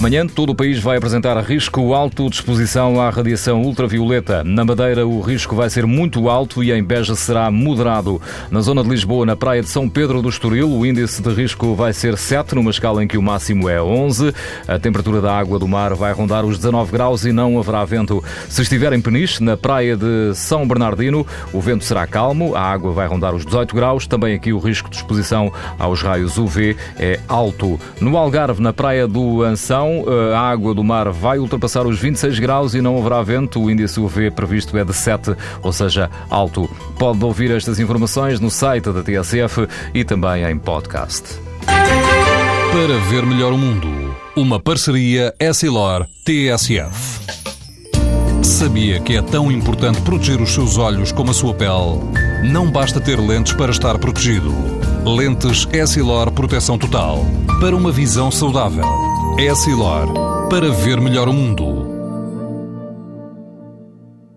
Amanhã todo o país vai apresentar risco alto de exposição à radiação ultravioleta. Na Madeira o risco vai ser muito alto e em Beja será moderado. Na zona de Lisboa, na praia de São Pedro do Estoril, o índice de risco vai ser 7, numa escala em que o máximo é 11. A temperatura da água do mar vai rondar os 19 graus e não haverá vento. Se estiver em Peniche, na praia de São Bernardino, o vento será calmo, a água vai rondar os 18 graus. Também aqui o risco de exposição aos raios UV é alto. No Algarve, na praia do Anção, a água do mar vai ultrapassar os 26 graus e não haverá vento. O índice UV previsto é de 7, ou seja, alto. Pode ouvir estas informações no site da TSF e também em podcast. Para ver melhor o mundo, uma parceria Essilor-TSF. Sabia que é tão importante proteger os seus olhos como a sua pele? Não basta ter lentes para estar protegido. Lentes Essilor Proteção Total. Para uma visão saudável. É Silor para ver melhor o mundo.